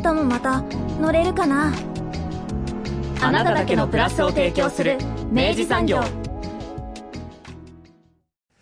明日もまた乗れるかな？あなただけのプラスを提供する明治産業。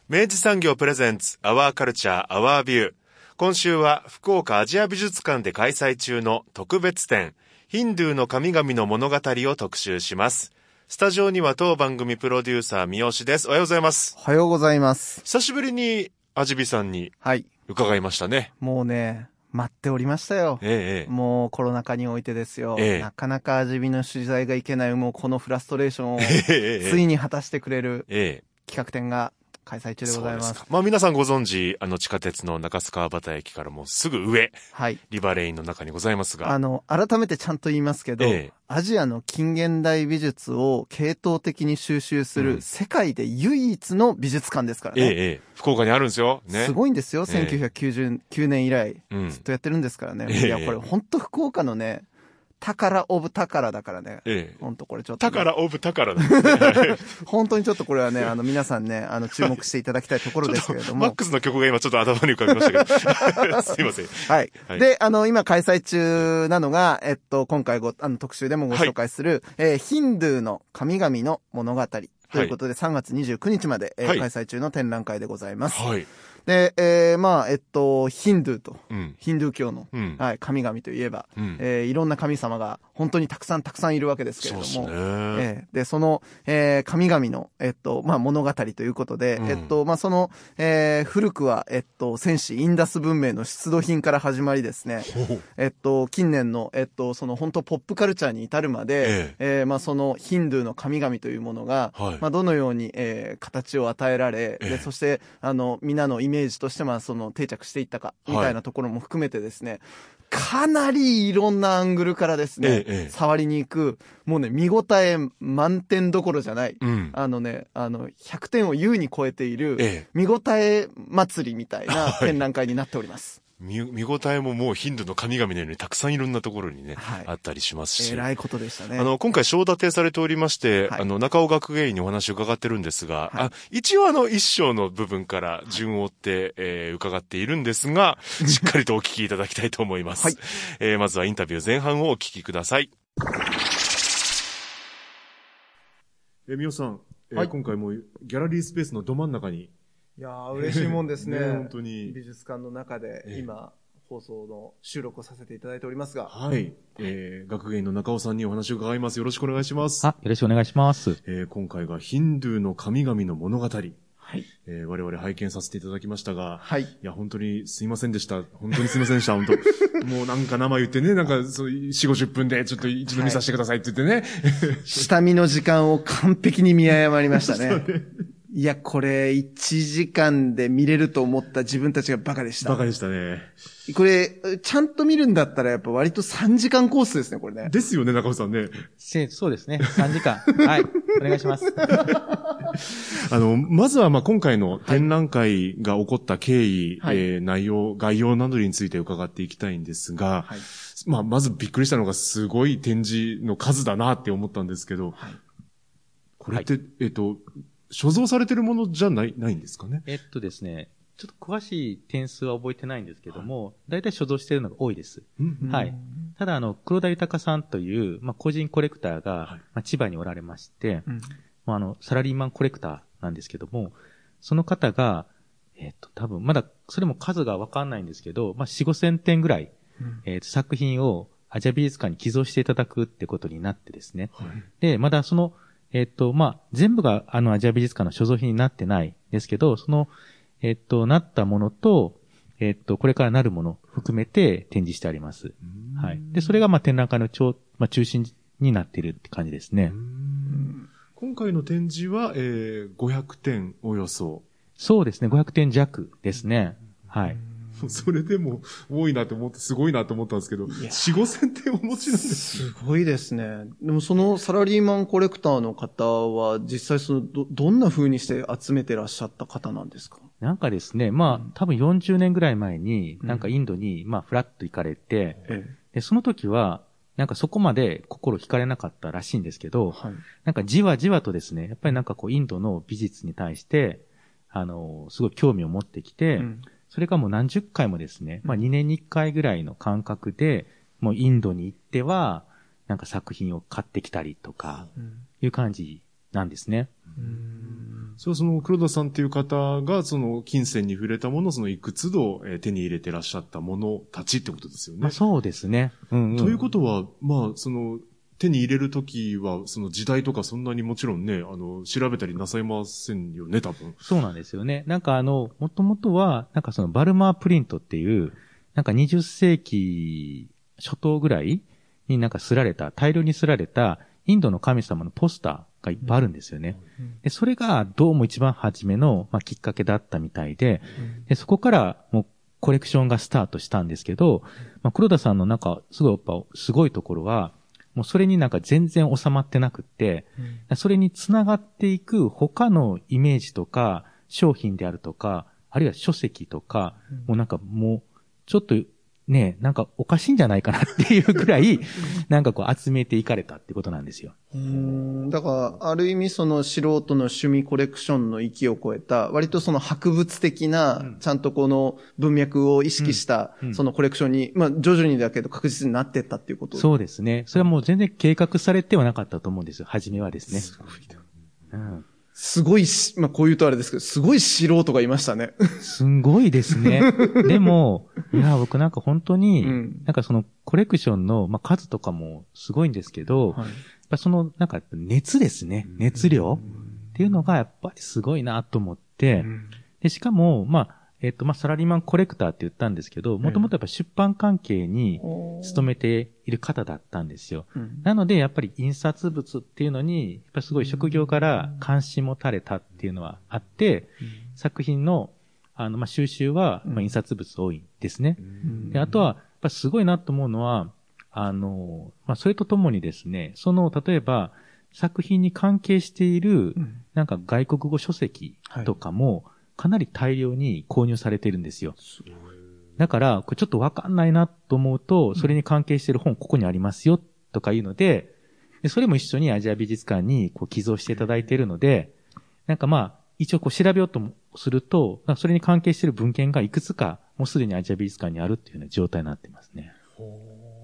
明治産業プレゼンツアワーカルチャーアワービュー今週は福岡アジア美術館で開催中の特別展ヒンドゥーの神々の物語を特集します。スタジオには当番組プロデューサー三好です。おはようございます。おはようございます。久しぶりにアジビさんにはい。伺いましたね。もうね、待っておりましたよ。ええええもうコロナ禍においてですよ。ええなかなか味見の取材がいけない、もうこのフラストレーションをついに果たしてくれるええ企画展が開催中でございます。すかまあ皆さんご存知あの地下鉄の中須川端駅からもうすぐ上はい。リバレインの中にございますがあの、改めてちゃんと言いますけど、ええアジアの近現代美術を系統的に収集するうん世界で唯一の美術館ですからね。ええええ福岡にあるんですよねすごいんですよ。ええ1999年以来、うんずっとやってるんですからね。ええいや、これ本当福岡のね、宝オブ宝だからね。ええ本当これちょっとね、宝オブ宝なんですね 本当にちょっとこれはね、あの皆さんね、あの注目していただきたいところですけれども。マックスの曲が今ちょっと頭に浮かびましたけど。すいません。はい。はいで、あの、今開催中なのが、えっと、今回ご、あの、特集でもご紹介する、えーヒンドゥーの神々の物語。ということで、3月29日まで、えーはい開催中の展覧会でございます。はい。で、えーまあ、えっと、ヒンドゥーと、うん。ヒンドゥー教の、うん。はい、神々といえば、うん。えーいろんな神様が本当にたくさんたくさんいるわけですけれども、ね。ええで、その、えー神々の、えっと、まあ、物語ということで、うん。えっと、まあ、その、えー古くは、えっと、戦士インダス文明の出土品から始まりですね、えっと、近年の、えっと、その本当ポップカルチャーに至るまで、えーまあ、そのヒンドゥーの神々というものが、はい。まあ、どのように、えー形を与えられ、ええ。で、そして、あの、皆のイメージとして、まあ、その定着していったか、みたいなところも含めてですね、かなりいろんなアングルからですね、ええええ触りに行く、もうね、見応え満点どころじゃない。うん。あのね、あの、100点を優に超えている、ええ見応え祭りみたいなはい展覧会になっております。見、見応えももうヒンドの神々のようにたくさんいろんなところにね、はいあったりしますし。えらいことでしたね。あの、今回章立てされておりまして、はいあの、中尾学芸員にお話を伺ってるんですが、はいあ一応あの、一章の部分から順を追って、えー伺っているんですが、しっかりとお聞きいただきたいと思います。はいえーまずはインタビュー前半をお聞きください。え、みおさん、えーはい今回もギャラリースペースのど真ん中に、いやー、嬉しいもんですね。ね本当に美術館の中でええ今、放送の収録をさせていただいておりますが。はい、えー学芸員の中尾さんにお話を伺います。よろしくお願いします。あ、よろしくお願いします。えー今回がヒンドゥーの神々の物語。はい。えー我々拝見させていただきましたが、はい。いや、本当にすいませんでした。本当にすいませんでした。本当。もうなんか生言ってね、なんかそう、4、50分でちょっと一度見させてくださいって言ってね。下見の時間を完璧に見誤りましたね。いや、これ、1時間で見れると思った自分たちがバカでした。バカでしたね。これ、ちゃんと見るんだったらやっぱ割と3時間コースですね、これね。ですよね、中尾さんね。せそうですね。3時間。はい。お願いします。あの、まずはまあ今回の展覧会が起こった経緯、はいえー内容、概要などについて伺っていきたいんですが、はい。まあまずびっくりしたのがすごい展示の数だなって思ったんですけど、はいこれって、えっと、所蔵されてるものじゃない、ないんですかね？えっとですね、ちょっと詳しい点数は覚えてないんですけども、大体所蔵しているのが多いです。うんはい。ただ、あの、黒田豊さんという、まあ、個人コレクターが、はい。まあ、千葉におられまして、うん。まあ、あの、サラリーマンコレクターなんですけども、その方が、えっと、多分、まだ、それも数がわかんないんですけど、まあ、4、5千点ぐらい、えっと、作品をアジア美術館に寄贈していただくってことになってですね。で、まだその、えっと、まあ、全部があのアジア美術館の所蔵品になってないですけど、その、えっと、なったものと、えっと、これからなるもの含めて展示してあります。はい。で、それがまあ展覧会の超、まあ、中心になっているって感じですね。今回の展示は、えー、500点およそ。そうですね、500点弱ですね。はい。それでも多いなと思って、すごいなと思ったんですけど、4、5千点お持ちなんですすごいですね。でもそのサラリーマンコレクターの方は実際そのど、どんな風にして集めてらっしゃった方なんですか？なんかですね、まあ、多分40年ぐらい前に、なんかインドに、まあ、フラッと行かれて、えで、その時は、なんかそこまで心惹かれなかったらしいんですけど、はい。なんかじわじわとですね、やっぱりなんかこう、インドの美術に対して、あの、すごい興味を持ってきて、うんそれがもう何十回もですね、まあ2年に1回ぐらいの間隔で、もうインドに行っては、なんか作品を買ってきたりとか、いう感じなんですね。それはその黒田さんっていう方が、その金銭に触れたものをそのいくつどえー手に入れてらっしゃったものたちってことですよね。まあそうですね。うん、うん。ということは、まあ、その、手に入れるときは、その時代とかそんなにもちろんね、あの、調べたりなさいませんよね、多分。そうなんですよね。なんかあの、もともとは、なんかそのバルマープリントっていう、なんか20世紀初頭ぐらいになんか刷られた、大量に刷られたインドの神様のポスターがいっぱいあるんですよね。で、それがどうも一番初めの、まあ、きっかけだったみたいで、で、そこからもうコレクションがスタートしたんですけど、まあ、黒田さんのなんか、すごいやっぱ、すごいところは、もうそれになんか全然収まってなくって、それにつながっていく他のイメージとか、商品であるとか、あるいは書籍とか、もうなんかもう、ちょっとね、なんかおかしいんじゃないかなっていうぐらい、なんかこう集めていかれたってことなんですよ。うんだから、ある意味その素人の趣味コレクションの域を超えた、割とその博物的な、ちゃんとこの文脈を意識したそのコレクションに、まあ徐々にだけど確実になってったっていうことそうですね。それはもう全然計画されてはなかったと思うんですよ。初めはですね。うん。すごいし、まあこう言うとあれですけど、すごい素人がいましたね。すんごいですね。でも、いや、僕なんか本当に、うんなんかそのコレクションの、まあ、数とかもすごいんですけど、やっぱその、なんか熱ですね。熱量っていうのがやっぱりすごいなと思って、で、しかも、まあ、えっ、と、まあ、サラリーマンコレクターって言ったんですけど、もともとやっぱ出版関係に勤めている方だったんですよ。うん。なので、やっぱり印刷物っていうのに、やっぱりすごい職業から関心持たれたっていうのはあって、作品の、あの、まあ、収集は、まあ、印刷物多いんですね。で、あとは、やっぱすごいなと思うのは、あの、まあ、それとともにですね、その、例えば、作品に関係している、なんか外国語書籍とかも、かなり大量に購入されてるんですよ。だから、これちょっとわかんないなと思うと、それに関係している本ここにありますよ、とかいうので、でそれも一緒にアジア美術館にこう寄贈していただいているので、なんかまあ、一応こう調べようとすると、それに関係している文献がいくつか、もうすでにアジア美術館にあるっていうような状態になってますね。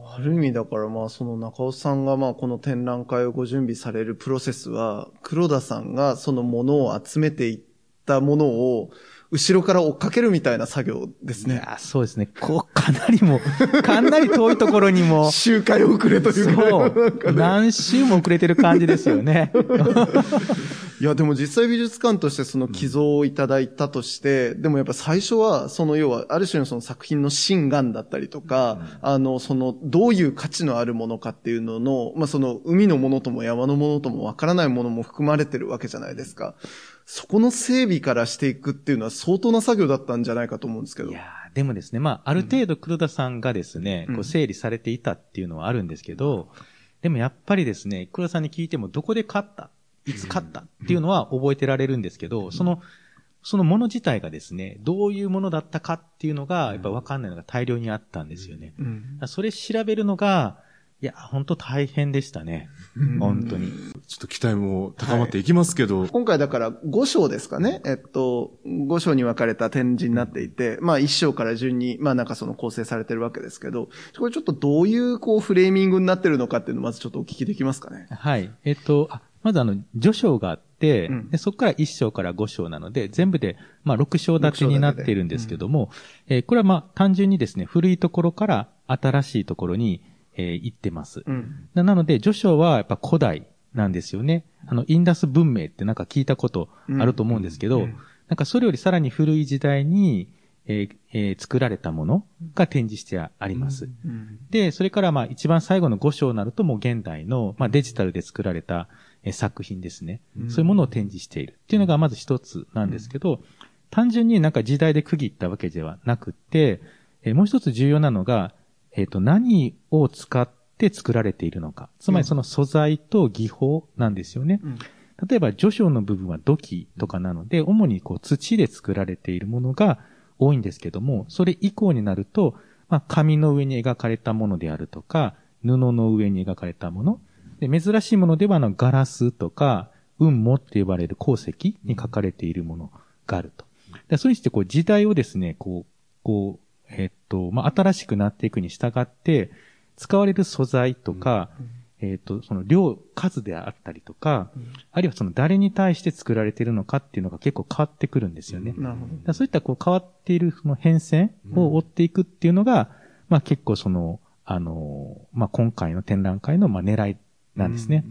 ある意味だからまあその中尾さんがまあこの展覧会をご準備されるプロセスは、黒田さんがそのものを集めていったものを後ろから追っかけるみたいな作業ですね。いや、そうですね。こう、かなりもう、かなり遠いところにも、周回遅れというか。そう、何週も遅れてる感じですよね。いや、でも実際美術館としてその寄贈をいただいたとして、でもやっぱ最初は、その要は、ある種のその作品の真贋だったりとか、あの、その、どういう価値のあるものかっていうのの、まあ、その、海のものとも山のものともわからないものも含まれてるわけじゃないですか。そこの整備からしていくっていうのは相当な作業だったんじゃないかと思うんですけど。いやーでもですね、まあ、ある程度黒田さんがですね、うん。こう整理されていたっていうのはあるんですけど、でもやっぱりですね、黒田さんに聞いてもどこで買ったいつ買ったっていうのは覚えてられるんですけど、その、そのもの自体がですね、どういうものだったかっていうのが、やっぱわかんないのが大量にあったんですよね。うん。それ調べるのが、いや、本当大変でしたね。本当に。ちょっと期待も高まっていきますけど、今回だから5章ですかね。えっと、5章に分かれた展示になっていて、まあ1章から順に、まあなんかその構成されてるわけですけど、これちょっとどういうこうフレーミングになってるのかっていうのをまずちょっとお聞きできますかね。はい。えっと、あまずあの、序章があって、うんでそこから1章から5章なので、全部で、まあ、6章立てになっているんですけども、えーこれはまあ、単純にですね、古いところから新しいところに、えー行ってます。うん。ななので、序章はやっぱ古代なんですよね。あの、インダス文明ってなんか聞いたことあると思うんですけど、なんかそれよりさらに古い時代に、えーえー作られたものが展示してあります。で、それからまあ一番最後の5章になるともう現代の、まあ、デジタルで作られた、えー作品ですね、そういうものを展示しているっていうのがまず一つなんですけど、単純になんか時代で区切ったわけではなくて、えーもう一つ重要なのが、えっ、と、何を使って作られているのか。つまりその素材と技法なんですよね。うん例えば、序章の部分は土器とかなので、主にこう土で作られているものが多いんですけども、それ以降になると、まあ、紙の上に描かれたものであるとか、布の上に描かれたもの。で珍しいものでは、あの、ガラスとか、雲母って呼ばれる鉱石に書かれているものがあると。でそうして、こう、時代をですね、こう、こう、えっと、まあ、新しくなっていくに従って、使われる素材とか、えっと、その量、数であったりとか、あるいはその誰に対して作られているのかっていうのが結構変わってくるんですよね。なるほど。そういったこう変わっているその変遷を追っていくっていうのが、まあ結構その、あの、まあ今回の展覧会のまあ狙いなんですね。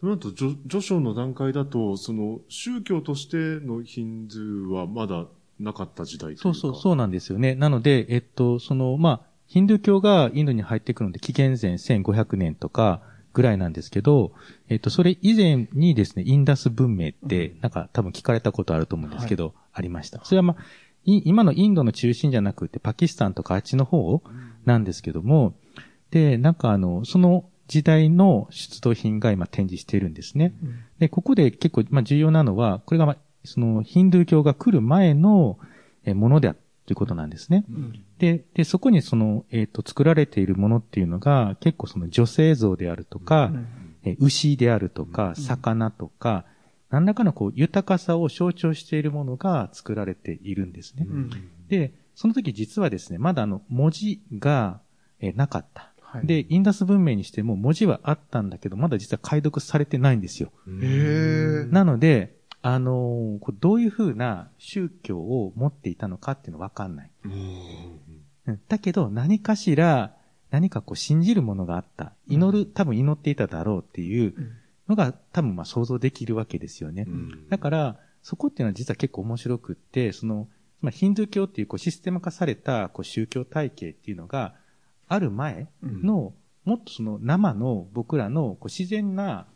となると、序序章の段階だと、その、宗教としてのヒンドゥーはまだなかった時代というか。そうそう、そうなんですよね。なので、えっと、その、まあ、ヒンドゥー教がインドに入ってくるので、紀元前1500年とかぐらいなんですけど、えっと、それ以前にですね、インダス文明って、なんか多分聞かれたことあると思うんですけど、ありました。それはまあ、い今のインドの中心じゃなくて、パキスタンとかあっちの方なんですけども、で、なんかあの、その時代の出土品が今展示しているんですね。で、ここで結構、まあ、重要なのは、これが、まあ、その、ヒンドゥー教が来る前のえものであるということなんですね。で、で、そこにその、えっ、と、作られているものっていうのが、結構その女性像であるとか、え牛であるとか、魚とか、何らかのこう、豊かさを象徴しているものが作られているんですね。うんで、その時実はですね、まだあの、文字が、えーなかった。はいで、インダス文明にしても文字はあったんだけど、まだ実は解読されてないんですよ。なので、あのーどういうふうな宗教を持っていたのかっていうのはわかんない。うんだけど、何かしら、何かこう信じるものがあった。祈る、多分祈っていただろうっていうのが多分まあ想像できるわけですよね。だから、そこっていうのは実は結構面白くって、その、まあ、ヒンドゥー教っていうこうシステム化されたこう宗教体系っていうのがある前の、もっとその生の僕らのこう自然な、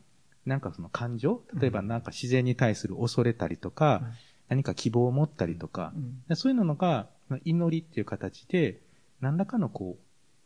なんかその感情？例えばなんか自然に対する恐れたりとか、何か希望を持ったりとか、でそういうのがまあ祈りっていう形で、何らかのこう、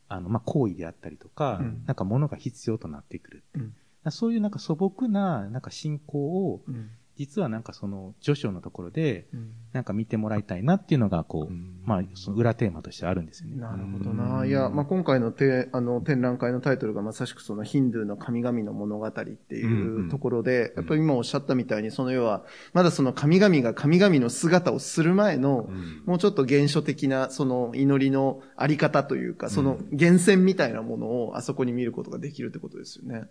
あの、まあ、行為であったりとか、うん。なんか物が必要となってくる。う。ん。そういうなんか素朴な、なんか信仰を、うん実はなんかその序章のところで、うん。なんか見てもらいたいなっていうのが、こう、うん。まあ、その裏テーマとしてあるんですよね。なるほどな。いや、まあ、今回のてあの展覧会のタイトルがまさしくそのヒンドゥーの神々の物語ってうんいううんところで、やっぱり今おっしゃったみたいに、その要は、まだその神々が神々の姿をする前の、もうちょっと原初的なその祈りのあり方というか、その源泉みたいなものをあそこに見ることができるってことですよね。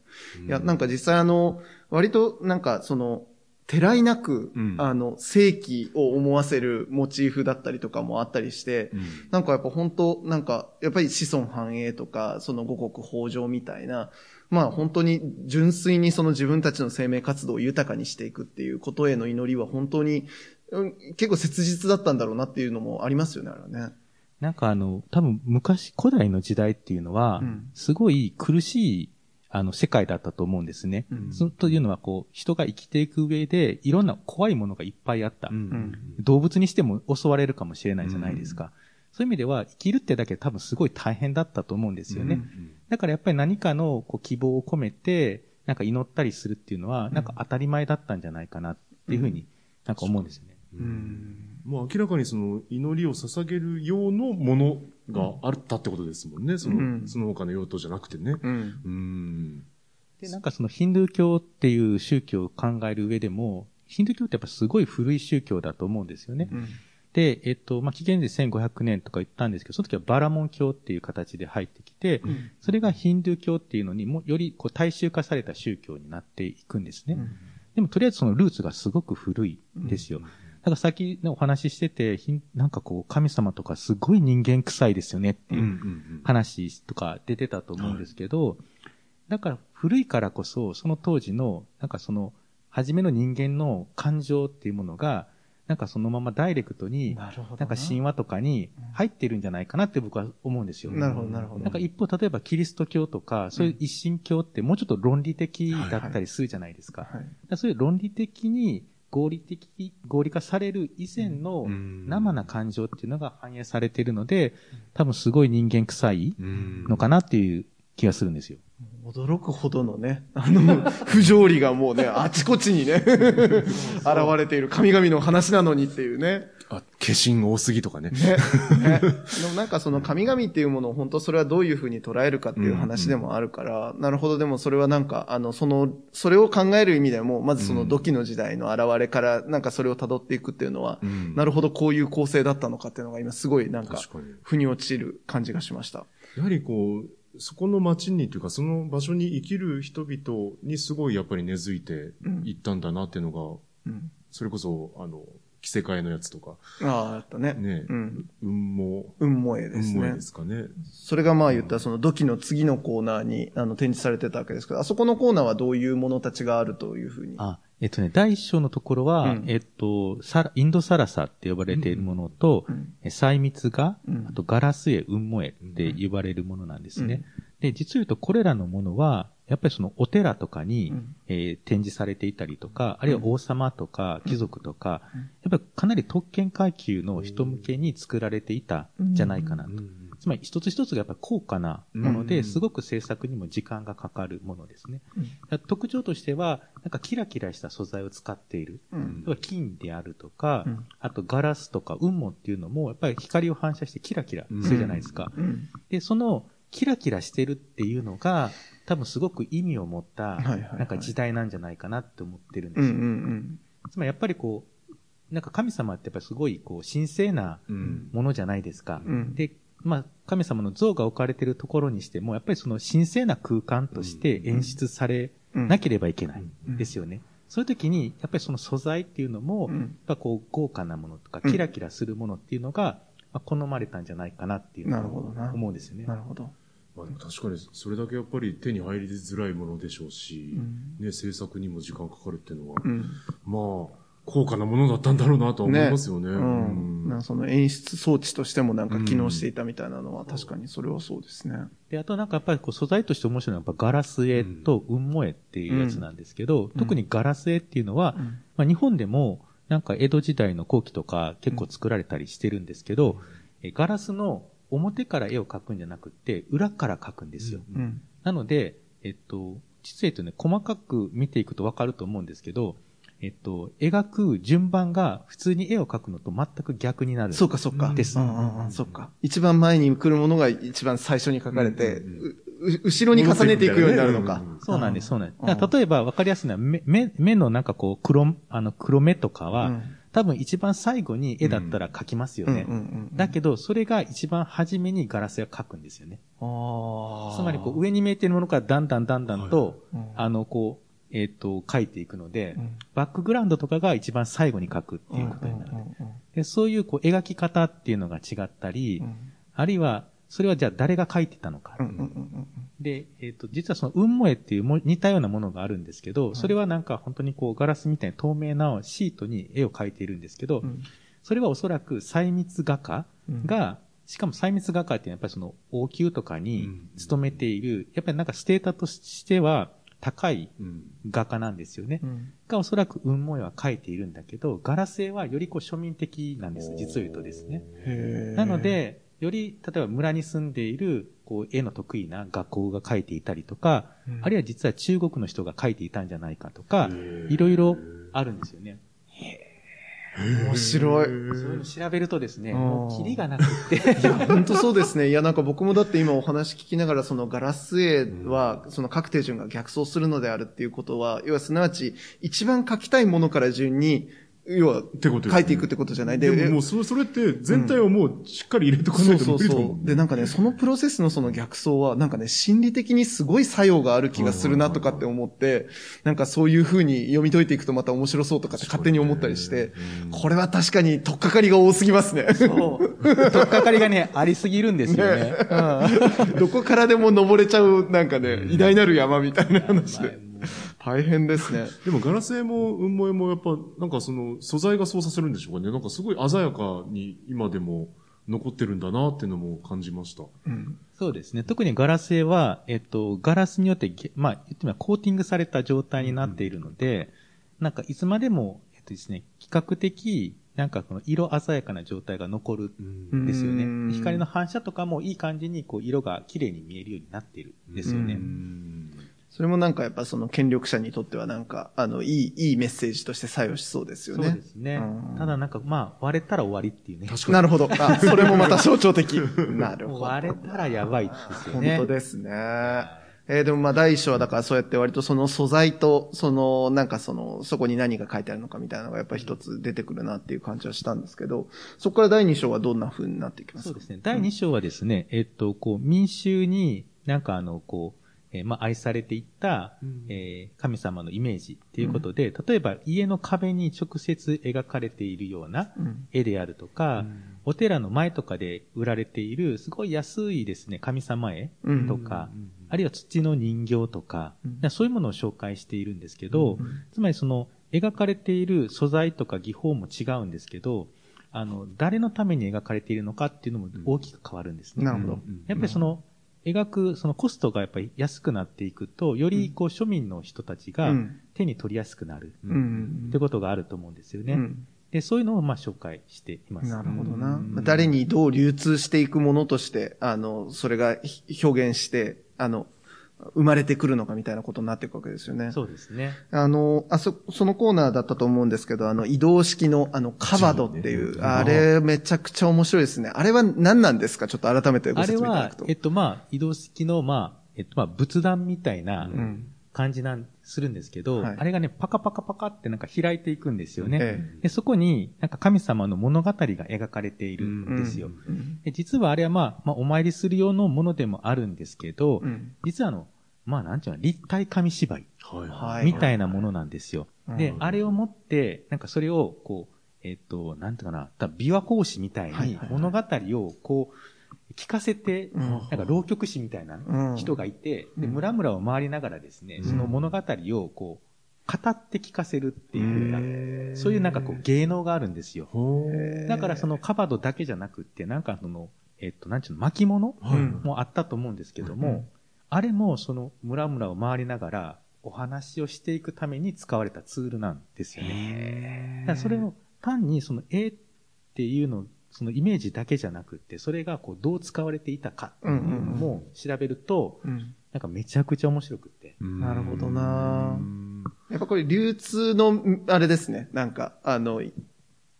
いや、なんか実際あの、割となんかその、てらいなく、うん。あの、正規を思わせるモチーフだったりとかもあったりして、なんかやっぱ本当、なんか、やっぱり子孫繁栄とか、その五穀豊穣みたいな、まあ本当に純粋にその自分たちの生命活動を豊かにしていくっていうことへの祈りは本当に、うん結構切実だったんだろうなっていうのもありますよね、あれはね。なんかあの、多分昔、古代の時代っていうのはうん、すごい苦しい、あの、世界だったと思うんですね。うんそというのは、こう、人が生きていく上で、いろんな怖いものがいっぱいあった。ん動物にしても襲われるかもしれないじゃないですか。そういう意味では、生きるってだけで多分すごい大変だったと思うんですよね。だからやっぱり何かのこう希望を込めて、なんか祈ったりするっていうのは、なんか当たり前だったんじゃないかなっていうふうになんか思うんですよね。もう明らかにその祈りを捧げる用のものがあったってことですもんね。その、うんその他の用途じゃなくてね。うん。うん。で、なんかそのヒンドゥー教っていう宗教を考える上でも、ヒンドゥー教ってやっぱすごい古い宗教だと思うんですよね。うんで、えっと、まあ、紀元前1500年とか言ったんですけど、その時はバラモン教っていう形で入ってきて、それがヒンドゥー教っていうのにも、よりこう大衆化された宗教になっていくんですね。でもとりあえずそのルーツがすごく古いんですよ。だからさっきのお話ししてて、なんかこう神様とかすごい人間臭いですよねっていううん話とか出てたと思うんですけど、だから古いからこそ、その当時の、なんかその、初めの人間の感情っていうものが、なんかそのままダイレクトに、なななんか神話とかに入ってるんじゃないかなって僕は思うんですよ。なるほど、なるほど。なんか一方、例えばキリスト教とか、そういう一神教ってもうちょっと論理的だったりするじゃないですか。だかはい。らそういう論理的に合理的、合理化される以前のうん。生な感情っていうのが反映されているので、多分すごい人間臭いうんのかなっていう気がするんですよ。驚くほどのね、あの、不条理がもうね、あちこちにね、現れている神々の話なのにっていうね。あ、化身多すぎとかね。ね。ね。でもなんかその神々っていうものを本当それはどういうふうに捉えるかっていう話でもあるから、なるほどでもそれはなんか、あの、その、それを考える意味でも、まずその土器の時代の現れから、なんかそれを辿っていくっていうのは、うんなるほどこういう構成だったのかっていうのが今すごいなんか。腑に落ちる感じがしました。やはりこう、そこの街にというか、その場所に生きる人々にすごいやっぱり根付いていったんだなっていうのが、うん。それこそ、あの、着せ替えのやつとか、ああ、やったね。ね、うん。運も、運萌えですね運もえで。すかね。それがまあ言ったらその土器の次のコーナーにあの展示されてたわけですけど、あそこのコーナーはどういうものたちがあるというふうに？あ、えっとね、第一章のところは、うんえっと、サラインドサラサって呼ばれているものと、うんえ細密画、うんあとガラス絵、雲母絵って呼ばれるものなんですね。で、実を言うとこれらのものは、やっぱりそのお寺とかに、うん。えー展示されていたりとか、あるいは王様とか貴族とか、やっぱりかなり特権階級の人向けに作られていたんじゃないかなと。つまり一つ一つがやっぱり高価なもので、うん。すごく制作にも時間がかかるものですね。特徴としては、なんかキラキラした素材を使っている。うん。例えば金であるとか、うん。あとガラスとか雲母っていうのも、やっぱり光を反射してキラキラするじゃないですか。うん。で、そのキラキラしてるっていうのが、多分すごく意味を持った、なんか時代なんじゃないかなって思ってるんですよ。つまりやっぱりこう、なんか神様ってやっぱりすごいこう神聖なうん。ものじゃないですか。うんで、まあ、神様の像が置かれているところにしても、やっぱりその神聖な空間として演出されうん。なければいけないうんですよね。そういう時に、やっぱりその素材っていうのも、うんやっぱこう豪華なものとか、うんキラキラするものっていうのが、まあ、好まれたんじゃないかなっていうのなるほどなを思うんですよねな。るほど。まあでも確かにそれだけやっぱり手に入りづらいものでしょうし、うんね、制作にも時間かかるっていうのは、うん。まあ、高価なものだったんだろうなとは思いますよね。うん。なんかその演出装置としてもなんか機能していたみたいなのは確かにそれはそうですね。で、あとなんかやっぱりこう素材として面白いのはやっぱガラス絵と雲母絵っていうやつなんですけど、特にガラス絵っていうのは、うんまあ、日本でもなんか江戸時代の後期とか結構作られたりしてるんですけど、えガラスの表から絵を描くんじゃなくって、裏から描くんですよ。うん。なので、えっと、実はとね、細かく見ていくとわかると思うんですけど、えっと、描く順番が普通に絵を描くのと全く逆になる。そうかそうか。ですうんうんうん。そっか。一番前に来るものが一番最初に書かれて、後ろに重ねていくようになるのか。そうなんです、そうなんです。例えば分かりやすいのは、目、目目のなんかこう、黒、あの、黒目とかは、うん多分一番最後に絵だったら描きますよね。うんうんうんだけど、それが一番初めにガラスが描くんですよね。あつまり、こう、上に見えてるものからだんだんだんだんと、うん。あの、こう、えっ、と、描いていくので、うん。バックグラウンドとかが一番最後に描くっていうことになる。でそういう、こう、描き方っていうのが違ったり、あるいは、それはじゃあ誰が描いてたのか。うんうんうんで、えっ、と、実はその、雲母絵っていうも似たようなものがあるんですけど、それはなんか本当にこう、ガラスみたいに透明なシートに絵を描いているんですけど、うん。それはおそらく細密画家が、しかも細密画家っていうのはやっぱりその王宮とかに勤めている、やっぱりなんかステータスとしては高いうん。画家なんですよね。うん。がおそらく雲母絵は描いているんだけど、ガラス絵はよりこう庶民的なんです、実を言うとですね。なの、で、より、例えば村に住んでいる、こう、絵の得意な学校が描いていたりとか、うんあるいは実は中国の人が描いていたんじゃないかとかいろいろあるんですよね。面白い。そういうの調べるとですね、うんもうキリがなくって。いや、本当そうですね。いや、なんか僕もだって今お話聞きながら、そのガラス絵は、その各手順が逆走するのであるっていうことは、要はすなわち、一番描きたいものから順に、要は、てことですね描いていくってことじゃない？でももうそれ、それって全体をもうしっかり入れてこないとそうそう無理だもんね。そう。で、なんかね、そのプロセスのその逆走は、なんかね、心理的にすごい作用がある気がするなとかって思って、なんかそういう風に読み解いていくとまた面白そうとかって勝手に思ったりして、これは確かに取っかかりが多すぎますね。そう。とっかかりがね、ありすぎるんですよね。どこからでも登れちゃう、なんかね、偉大なる山みたいな話で。うん大変ですね。でもガラス絵も雲母絵もやっぱ、なんかその素材がそうさせるんでしょうかね。なんかすごい鮮やかに今でも残ってるんだなっていうのも感じました。うん。そうですね。特にガラス絵は、えっと、ガラスによってげ、まあ、言ってみればコーティングされた状態になっているので、なんかいつまでも、えっとですね、比較的、なんかこの色鮮やかな状態が残るんですようんね。光の反射とかもいい感じにこう色が綺麗に見えるようになっているんですよね。それもなんかやっぱその権力者にとってはなんか、あの、いい、いいメッセージとして作用しそうですよそうね。ですねうん。ただなんかまあ割れたら終わりっていうね。なるほど。あ、それもまた象徴的。なるほど。割れたらやばいですよ本ね。当ですね。えーでもまあ第一章はだからそうやって割とその素材と、そのなんかその、そこに何が書いてあるのかみたいなのがやっぱり一つ出てくるなっていう感じはしたんですけど、そこから第二章はどんな風になっていきますか？そうですね。第2章はですね、えっと、こう、民衆になんかあの、こう、えーまあ、愛されていった、えー神様のイメージっていうことで、例えば家の壁に直接描かれているようなうん。絵であるとか、お寺の前とかで売られているすごい安いですね、神様絵とか、あるいは土の人形とか、うん。そういうものを紹介しているんですけど、うん。つまりその描かれている素材とか技法も違うんですけど、あの、誰のために描かれているのかっていうのも大きく変わるんですね。なるほど。やっぱりその、描く、そのコストがやっぱり安くなっていくと、よりこう庶民の人たちがうん手に取りやすくなるうんってことがあると思うんですよね。うんで、そういうのをまあ紹介しています。なるほどな。誰にどう流通していくものとして、あの、それがひ表現して、あの、生まれてくるのかみたいなことになっていくわけですよね。そうですね。あの、あそ、そのコーナーだったと思うんですけど、あの、移動式の、あの、カバドっていう、あれ、めちゃくちゃ面白いですね。あれは何なんですか？ちょっと改めてごあれは説明いただくと。、えっとまあ、移動式のまあ、えっとまあ、仏壇みたいなうん。感じなん、するんですけど、はい。あれがね、パカパカパカってなんか開いていくんですよね。えでそこに、なんか神様の物語が描かれているんですよ。うん。で実はあれはまあ、まあ、お参りする用のものでもあるんですけど、うん。実はあの、まあなんていうの、立体紙芝居はい。みたいなものなんですよ。うん。で、あれを持って、なんかそれを、こう、えっと、なんていうかな、多分琵琶講師みたいにはいはい。物語をこう、聞かせて、うん。なんか浪曲師みたいなうん。人がいて、で、うん。村々を回りながらですね、うん。その物語をこう、語って聞かせるっていうような、そういうなんかこう芸能があるんですよ。だからそのカバドだけじゃなくって、なんかその、えっと、なんていうの、巻物うん。もあったと思うんですけども、うん。あれもその村々を回りながらお話をしていくために使われたツールなんですよね。それを単にその絵っていうの、そのイメージだけじゃなくって、それがこうどう使われていたかっていうのも調べると、うんなんかめちゃくちゃ面白くって。なるほどなやっぱこれ流通の、あれですね。なんか、あの、い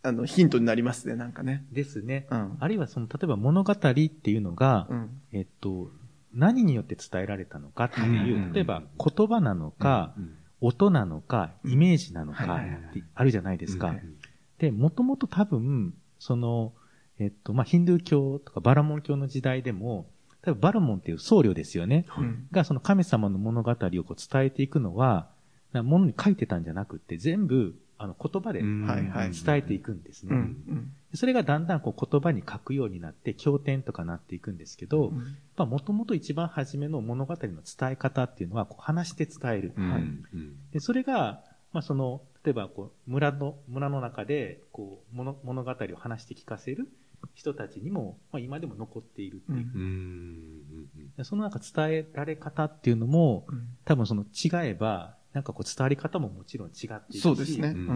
あの、ヒントになりますね、なんかね。ですね。うん。あるいはその、例えば物語っていうのが、うん。えっと、何によって伝えられたのかっていう、うん例えば言葉なのか、音なのか、イメージなのかはいはいはいってあるじゃないですか。うんで、もともと多分、その、えっと、まあ、ヒンドゥー教とかバラモン教の時代でも、多分バラモンっていう僧侶ですよね。うん。が、その神様の物語をこう伝えていくのは、なものに書いてたんじゃなくって、全部、あの、言葉でうん。はいはい。伝えていくんですね。それがだんだんこう言葉に書くようになって、経典とかなっていくんですけど、もともと一番初めの物語の伝え方っていうのは、こう話して伝える。はい。で、それが、まあ、その、例えば、こう、村の、村の中で、こう、物、物語を話して聞かせる人たちにも、まあ、今でも残っているっていう。でそのなんか伝えられ方っていうのも、うん多分その違えば、なんかこう伝わり方ももちろん違っていくし。そうですね。ううん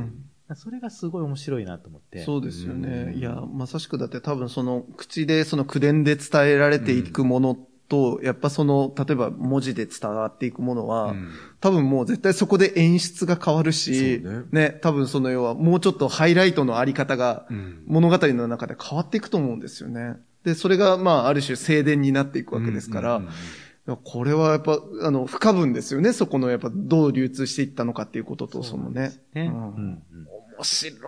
ん。それがすごい面白いなと思って。そうですよね。うんいや、まさしくだって多分その口で、その口伝で伝えられていくものと、やっぱその、例えば文字で伝わっていくものは、多分もう絶対そこで演出が変わるし、ね。ね、多分その要はもうちょっとハイライトのあり方が物語の中で変わっていくと思うんですよね。で、それがまあある種静電になっていくわけですから、いやこれはやっぱ、あの、不可分ですよね。そこのやっぱどう流通していったのかっていうことと、そのね。面白い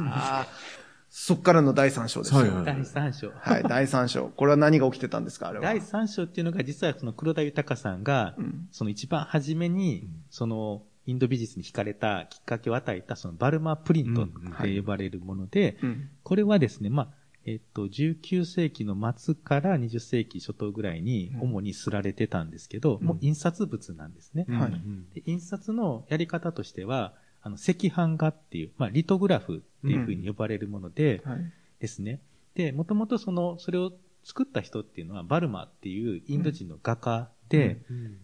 わ そっからの第三章ですよ。はいはい、第3章。第三章。これは何が起きてたんですかあれは？第3章っていうのが実はその黒田豊さんが、うんその一番初めに、そのインド美術に惹かれたきっかけを与えたそのバルマプリントって呼ばれるもので、うん。これはですね、まあ、えっと、19世紀の末から20世紀初頭ぐらいに主に刷られてたんですけど、うんもう印刷物なんですね。はいで印刷のやり方としては、あの、赤版画っていう、まあ、リトグラフっていうふうに呼ばれるもので、はい。ですね。で、もともとその、それを作った人っていうのは、バルマっていうインド人の画家で、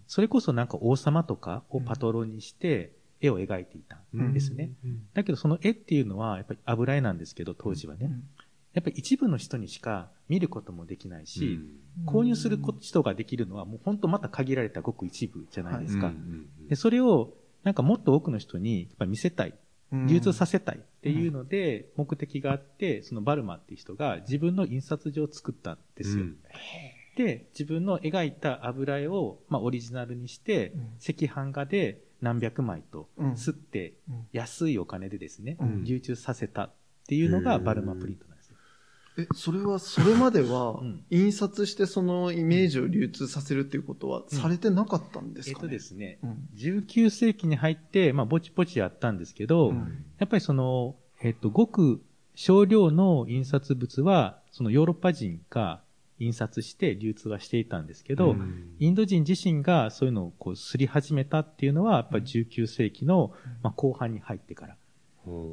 それこそなんか王様とかをパトロンにして、絵を描いていたんですね。だけどその絵っていうのは、やっぱり油絵なんですけど、当時はね。やっぱり一部の人にしか見ることもできないし、購入する人ができるのはもう本当また限られたごく一部じゃないですか。でそれをなんかもっと多くの人にやっぱ見せたい。流通させたいっていうので、目的があって、そのバルマっていう人が自分の印刷所を作ったんですよ。で、自分の描いた油絵を、まあ、オリジナルにして、赤飯画で何百枚と吸って、安いお金でですね、流通させたっていうのがバルマプリントなんですよ。え、それは、それまでは、印刷してそのイメージを流通させるっていうことはされてなかったんですか、ね？えっとですね、19世紀に入って、まあ、ぼちぼちやったんですけど、やっぱりその、えっと、ごく少量の印刷物は、そのヨーロッパ人が印刷して流通はしていたんですけど、うん、インド人自身がそういうのをこうすり始めたっていうのは、やっぱり19世紀の、まあ、後半に入ってから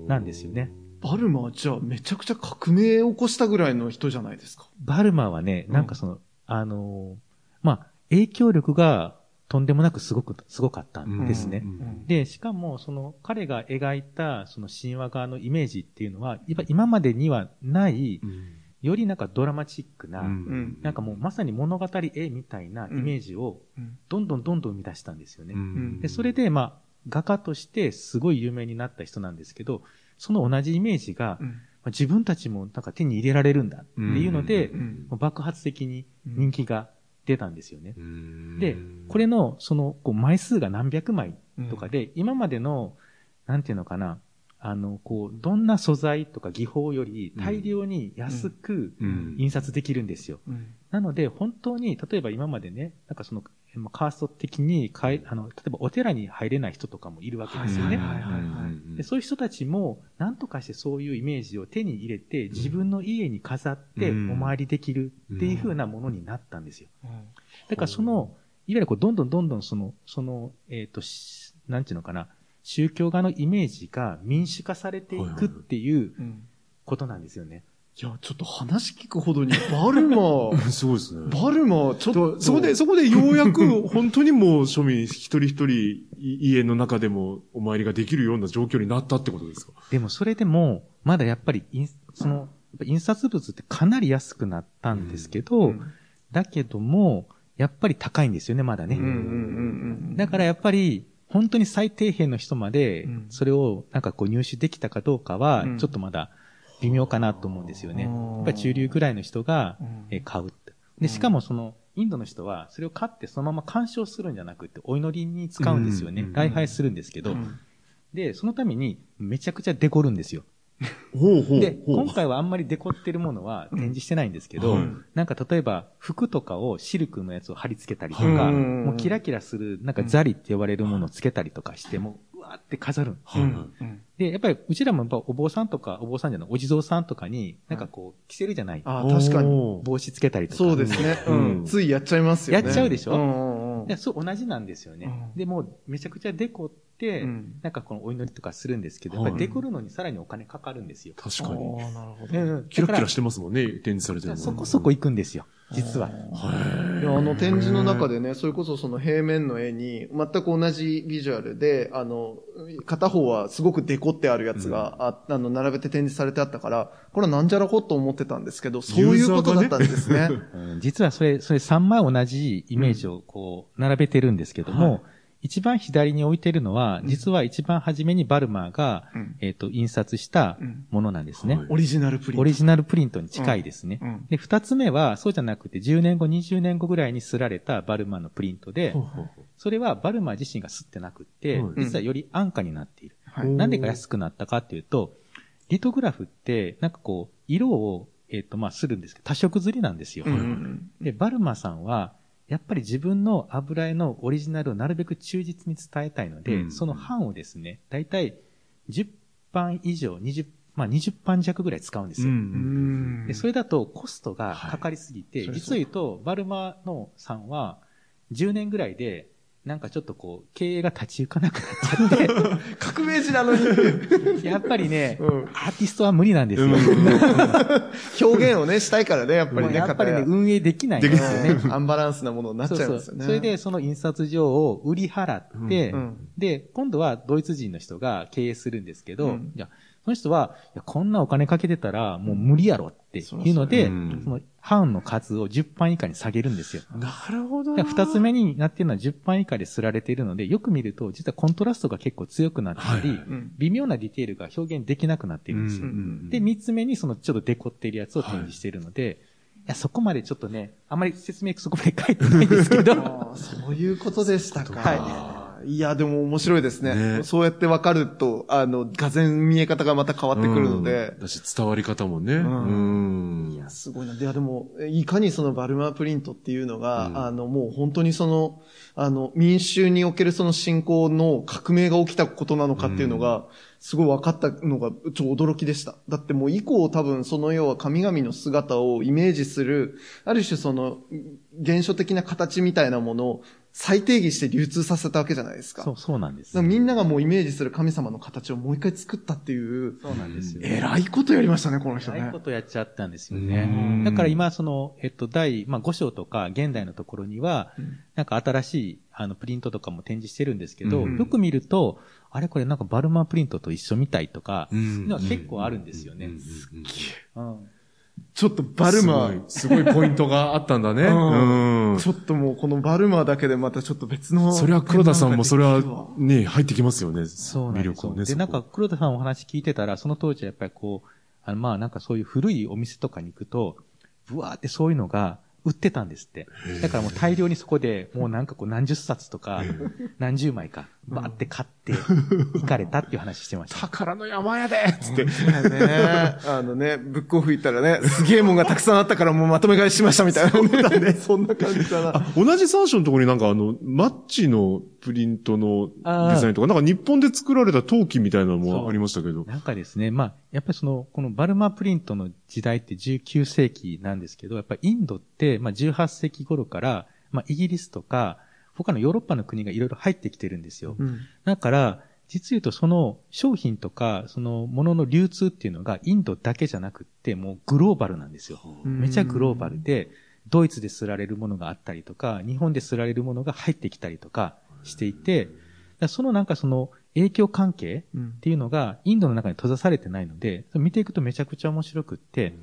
なんですよね。バルマはじゃあめちゃくちゃ革命を起こしたぐらいの人じゃないですか。バルマはね、なんかその、うん、あの、まあ、影響力がとんでもなくすごく、すごかったんですね。で、しかも、その、彼が描いた、その神話側のイメージっていうのは、今までにはない、うん。よりなんかドラマチックな、うん、なんかもうまさに物語絵みたいなイメージをどんどんどんどん生み出したんですよね。うん、でそれでまあ画家としてすごい有名になった人なんですけど、その同じイメージが、まあ、自分たちもなんか手に入れられるんだっていうので、爆発的に人気が出たんですよね。で、これのそのこう枚数が何百枚とかで、今までの、なんていうのかな、あの、こう、どんな素材とか技法より大量に安く印刷できるんですよ。なので、本当に、例えば今までね、なんかその、カースト的にかい、あの、例えばお寺に入れない人とかもいるわけですよね。でそういう人たちも、何とかしてそういうイメージを手に入れて、自分の家に飾ってお参りできるっていうふうなものになったんですよ。だからその、いわゆるこう、どんどんどんどんその、その、えっ、ー、と、なんていうのかな、宗教画のイメージが民主化されていくっていうことなんですよね。いや、ちょっと話聞くほどに、バルマ、すごいですね。バルマ、ちょっと。そこで、そこでようやく、本当にもう庶民一人一人、家の中でもお参りができるような状況になったってことですか？でもそれでも、まだやっぱり、その、印刷物ってかなり安くなったんですけど、うん、だけども、やっぱり高いんですよね、まだね。だからやっぱり、本当に最底辺の人まで、それをなんかこう入手できたかどうかは、ちょっとまだ微妙かなと思うんですよね。やっぱり中流ぐらいの人が買う。で、しかもその、インドの人はそれを買ってそのまま干渉するんじゃなくて、お祈りに使うんですよね。礼拝するんですけど、で、そのためにめちゃくちゃデコるんですよ。ほうほうで、今回はあんまりデコってるものは展示してないんですけど、うん、なんか例えば服とかをシルクのやつを貼り付けたりとか、うん、もうキラキラする、なんかザリって呼ばれるものをつけたりとかして、もわーって飾る、うん。で、やっぱりうちらもやっぱお坊さんとか、お坊さんじゃない、お地蔵さんとかに、なんかこう、着せるじゃない。ああ、確かに。帽子つけたりとか。そうですね。うん。ついやっちゃいますよね。やっちゃうでしょ、うん、そう、同じなんですよね。で、もめちゃくちゃデコって、、うん、なんかこのお祈りとかするんですけど、やっぱりデコるのにさらにお金かかるんですよ。確かに。なるほど。キラキラしてますもんね、展示されてるそこそこ行くんですよ。実は。いや、あの展示の中でね、それこそその平面の絵に、全く同じビジュアルで、あの、片方はすごくデコってあるやつが、ああの、並べて展示されてあったから、これはなんじゃらほと思ってたんですけど、そういうことだったんですね。実はそれ、それ3枚同じイメージをこう、並べてるんですけども、一番左に置いてるのは、実は一番初めにバルマーが、うん、えっ、ー、と、印刷したものなんですね、うんオリジナルプリント。オリジナルプリントに近いですね。うん、で、二つ目は、そうじゃなくて、10年後、20年後ぐらいに刷られたバルマーのプリントで、それはバルマー自身が刷ってなくて、実はより安価になっている。なんでか安くなったかっていうと、リトグラフって、なんかこう、色を、えっ、ー、と、まあ、するんですけど、多色刷りなんですよ。で、バルマさんは、やっぱり自分の油絵のオリジナルをなるべく忠実に伝えたいので、うん、その版をですね、だいたい10版以上、20、まあ20版弱ぐらい使うんですよ。うん、でそれだとコストがかかりすぎて、はい、実を言うと、バルマのさんは10年ぐらいで、なんかちょっとこう、経営が立ち行かなくなっちゃって、革命児なのに。やっぱりね、うん。アーティストは無理なんですよ。表現をね、したいからね、やっぱりね、やっぱりね、運営できないんですよね。アンバランスなものになっちゃいますよね。それで、その印刷所を売り払って、うん。うん。で、今度はドイツ人の人が経営するんですけど、うん。いや、その人は、こんなお金かけてたら、もう無理やろっていうので、その、版の数を10版以下に下げるんですよ。なるほどで二つ目になっているのは10版以下で刷られているので、よく見ると、実はコントラストが結構強くなってたり、はいうん。微妙なディテールが表現できなくなっているんですよ。で、三つ目にそのちょっとデコっているやつを展示しているので、い、や、そこまでちょっとね、あまり説明そこまで書いてないんですけど、そういうことでしたか。はいいや、でも面白いですね。ねそうやって分かると、あの、がぜ見え方がまた変わってくるのでうん。だし伝わり方もね。んうん。いや、すごいな。いや、でも、いかにそのバルマープリントっていうのが、うんあの、もう本当にその、あの、民衆におけるその信仰の革命が起きたことなのかっていうのが、すごい分かったのが、ちょ、驚きでした。だってもう以降多分その要は神々の姿をイメージする、ある種その、現象的な形みたいなものを再定義して流通させたわけじゃないですか。そう、そうなんですだからみんながもうイメージする神様の形をもう一回作ったっていう、そうなんですよ。えらいことやりましたね、この人ね。ああいうこ。とやっちゃったんですようん。ね。だから今、その、えっと、第、まあ、5章とか現代のところには、うん。なんか新しい、あの、プリントとかも展示してるんですけど、うん。よく見ると、あれこれなんかバルマープリントと一緒みたいとか、うん。いうのは結構あるんですよね。うん。うんちょっとバルマー、すごい、すごいポイントがあったんだね。うんうん。ちょっともうこのバルマーだけでまたちょっと別の。それは黒田さんもそれはね、入ってきますよね。そうなんですよ。魅力をね。で、なんか黒田さんお話聞いてたら、その当時はやっぱりこう、あの、まあなんかそういう古いお店とかに行くと、ブワーってそういうのが売ってたんですって。だからもう大量にそこで、もうなんかこう何十冊とか、何十枚か、バーって買って、行かれたっていう話してました。宝の山やでつって。あのね、ブックオフ行ったらね、すげえもんがたくさんあったからもうまとめ買いしましたみたいな。そうだね。そんな感じだな。同じ三章のところになんかあの、マッチのプリントのデザインとか、なんか日本で作られた陶器みたいなのもありましたけど。なんかですね、まあ、やっぱりその、このバルマープリントの時代って19世紀なんですけど、やっぱりインドって、まあ18世紀頃から、まあイギリスとか、他のヨーロッパの国がいろいろ入ってきてるんですよ。うん。だから、実言うとその商品とか、そのものの流通っていうのがインドだけじゃなくって、もうグローバルなんですよ。めちゃグローバルで、ドイツで刷られるものがあったりとか、日本で刷られるものが入ってきたりとかしていて、そのなんかその影響関係うんっていうのがインドの中に閉ざされてないので、見ていくとめちゃくちゃ面白くって、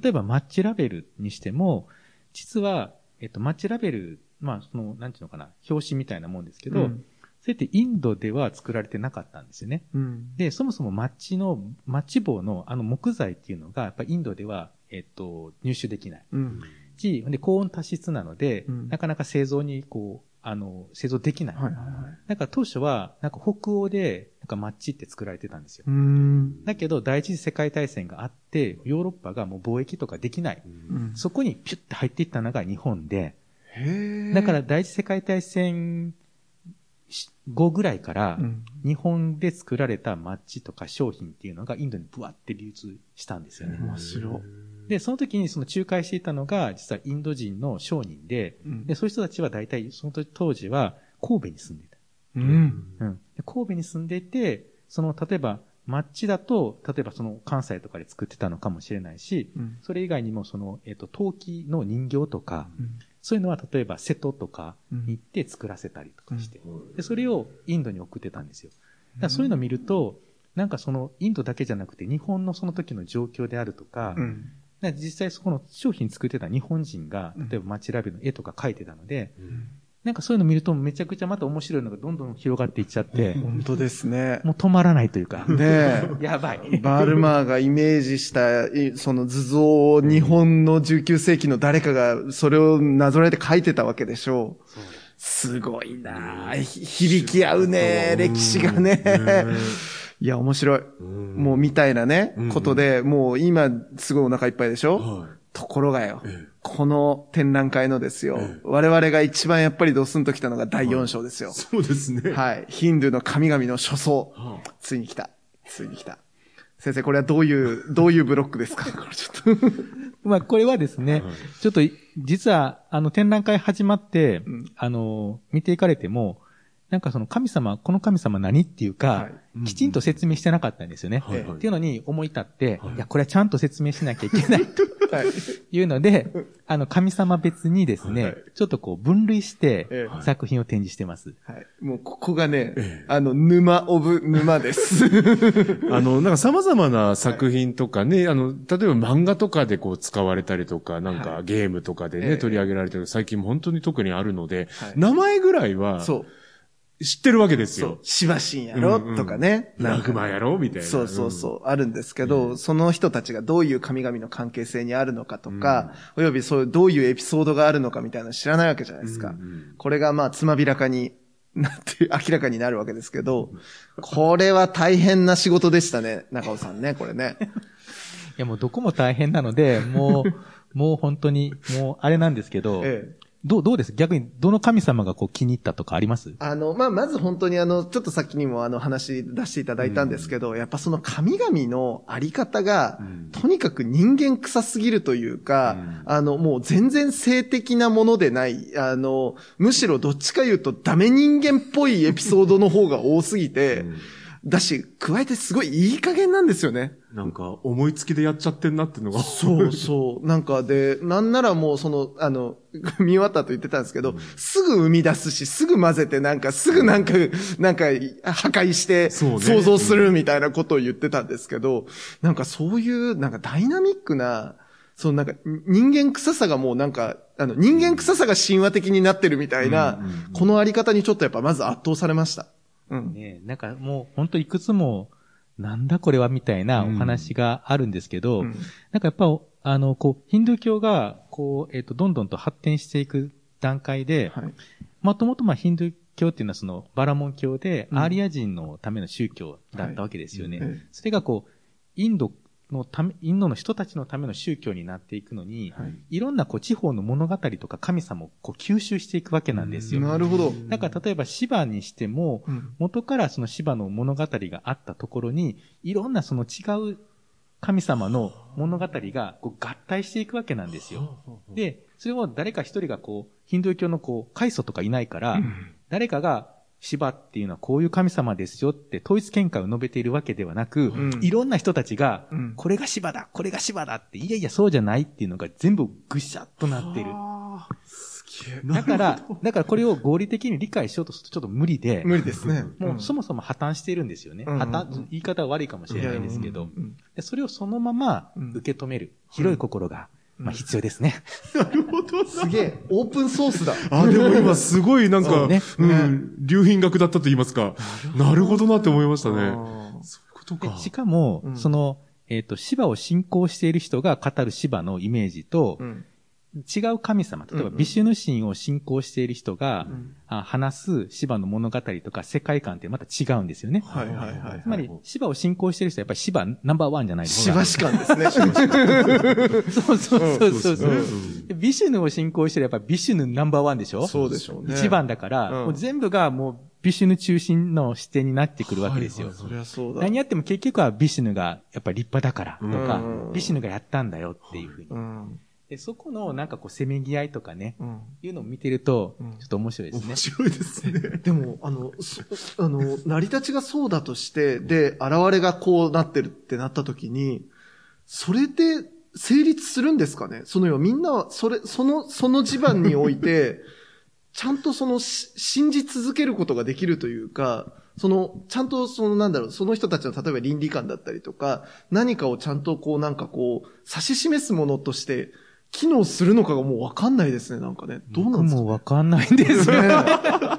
例えばマッチラベルにしても、実は、えっと、マッチラベル、まあ、その、なんていうのかな、表紙みたいなもんですけど、うんそれってインドでは作られてなかったんですよね。うん。で、そもそもマッチの、マッチ棒のあの木材っていうのが、やっぱインドでは、えっと、入手できない。うで、高温多湿なので、うんなかなか製造に、こう、あの、製造できない。はいはいはい。だから当初は、なんか北欧で、なんかマッチって作られてたんですよ。うーん。だけど、第一次世界大戦があって、ヨーロッパがもう貿易とかできない。うんそこにピュッて入っていったのが日本で。だから第一次世界大戦後ぐらいからう、ん、日本で作られたマッチとか商品っていうのがインドにブワって流通したんですよね。面白い。で、その時にその仲介していたのが、実はインド人の商人で、うんで、そういう人たちは大体その時当時は神戸に住んでいた。うん。うん。で神戸に住んでいて、その、例えば、マッチだと、例えばその関西とかで作ってたのかもしれないし、うんそれ以外にもその、えっ、と、陶器の人形とか、うんそういうのは例えば瀬戸とかに行って作らせたりとかして、で、それをインドに送ってたんですよ。だからそういうのを見ると、なんかそのインドだけじゃなくて日本のその時の状況であるとか、実際そこの商品作ってた日本人がうん、例えば街ラベルの絵とか描いてたので、なんかそういうの見るとめちゃくちゃまた面白いのがどんどん広がっていっちゃって、本当ですね。もう止まらないというか、ね やばい。え。バルマーがイメージした、いその図像を日本の19世紀の誰かがそれをなぞらえて描いてたわけでしょう。すごいな響き合うね、歴史がね。いや、面白い。もうみたいなねうん、ことで、もう今すごいお腹いっぱいでしょ？はところがよええ、この展覧会のですよ、我々が一番やっぱりドスンときたのが第4章ですよい。。そうですね。はい。ヒンドゥーの神々の書相。はついに来た。ついに来た。先生、これはどういう、どういうブロックですか？これちょっと。まあ、これはですね、ちょっと、実は、あの、展覧会始まって、うんあの、見ていかれても、なんかその神様、この神様何っていうか、はいきちんと説明してなかったんですよね。はいはいっていうのに思い立って、はいい、や、これはちゃんと説明しなきゃいけないとはい。いうので、あの、神様別にですね、はいちょっとこう分類してええ作品を展示してます。はい。もうここがね、ええあの、沼オブ沼です。あの、なんか様々な作品とかね、あの、例えば漫画とかでこう使われたりとか、なんかゲームとかでね、ええ取り上げられてる、最近も本当に特にあるので、はい名前ぐらいはそう。知ってるわけですよそう。。シバシンやろ、うんうんとかね。ラグマやろみたいな。そうそうそう、あるんですけど、その人たちがどういう神々の関係性にあるのかとか、およびそういうどういうエピソードがあるのかみたいなの知らないわけじゃないですか。うんうんこれがまあ、つまびらかになって、明らかになるわけですけど、これは大変な仕事でしたね、中尾さんね、これね。いや、もうどこも大変なので、もう、もう本当に、もうあれなんですけど、ええ。どう、どうです？逆に、どの神様がこう気に入ったとかあります？あの、まあ、まず本当にあの、ちょっと先にもあの話出していただいたんですけど、やっぱその神々のあり方が、うん。とにかく人間臭すぎるというか、うん。あの、もう全然性的なものでない、あの、むしろどっちか言うとダメ人間っぽいエピソードの方が多すぎて、うんだし、加えてすごいいい加減なんですよね。なんか、思いつきでやっちゃってんなっていうのが。そうそう。なんかで、なんならもうその、あの、見終わったと言ってたんですけど、すぐ生み出すし、すぐ混ぜて、なんか、すぐなんか、なんか、破壊して、想像するみたいなことを言ってたんですけど、なんかそういう、なんかダイナミックな、そのなんか、人間臭さがもうなんか、あの、人間臭さが神話的になってるみたいなうんうんうん、このあり方にちょっとやっぱまず圧倒されました。うん。ねなんかもう本当いくつも、なんだこれはみたいなお話があるんですけど、うんなんかやっぱ、あの、こう、ヒンドゥー教が、こう、えっ、と、どんどんと発展していく段階で、はい。もともとまあヒンドゥー教っていうのはそのバラモン教で、うんアーリア人のための宗教だったわけですよね。はいええそれがこう、インドのため、インドの人たちのための宗教になっていくのに、はいい、ろんなこう地方の物語とか神様をこう吸収していくわけなんですよ。なるほど。だから例えば芝にしても、うん元からその芝の物語があったところに、いろんなその違う神様の物語がこう合体していくわけなんですよ。で、それを誰か一人がこう、ヒンドゥー教のこう、開祖とかいないから、誰かが、芝っていうのはこういう神様ですよって統一見解を述べているわけではなく、うん。いろんな人たちがうん、これが芝だ、これが芝だって、いやいやそうじゃないっていうのが全部ぐしゃっとなってる。だから、だからこれを合理的に理解しようとするとちょっと無理で、無理ですね。もうそもそも破綻しているんですよね。うん。破綻、言い方は悪いかもしれないですけど、それをそのまま受け止める、広い心が、まあ必要ですね。すげえ、オープンソースだ。あ、でも今すごいなんか、そうねうん、流品学だったと言いますか。なるほどなって思いましたね。あそういうことか。でしかも、うんその、えっ、と、芝を信仰している人が語る芝のイメージとー、うん違う神様、例えばうんうんビシュヌ神を信仰している人が、んあ話す芝の物語とか世界観ってまた違うんですよね。はいはいはいつ。まり、芝を信仰している人はやっぱり芝ナンバーワンじゃないですしばし感ですね。そうそうそうそうそううんでビシュヌを信仰してるやっぱビシュヌナンバーワンでしょ？そうでしょうね。一番だから、うんもう全部がもうビシュヌ中心の視点になってくるわけですよ。そりゃそうだ。何やっても結局はビシュヌがやっぱり立派だからとか、うんビシュヌがやったんだよっていうふうに。うん。で、そこのなんかこうせめぎ合いとかね、うん。いうのを見てると、うんちょっと面白いですね面。白いですね。でも、あの、そあの、成り立ちがそうだとして、で、現れがこうなってるってなった時に、それで成立するんですかね？そのよ、みんなは、それ、その、その地盤において、ちゃんとその、し信じ続けることができるというか、その、ちゃんとそのなんだろう、その人たちの例えば倫理観だったりとか、何かをちゃんとこうなんかこう、指し示すものとして、機能するのかがもうわかんないですね、なんかね。どうなんですか、僕もわかんないんですよ。ね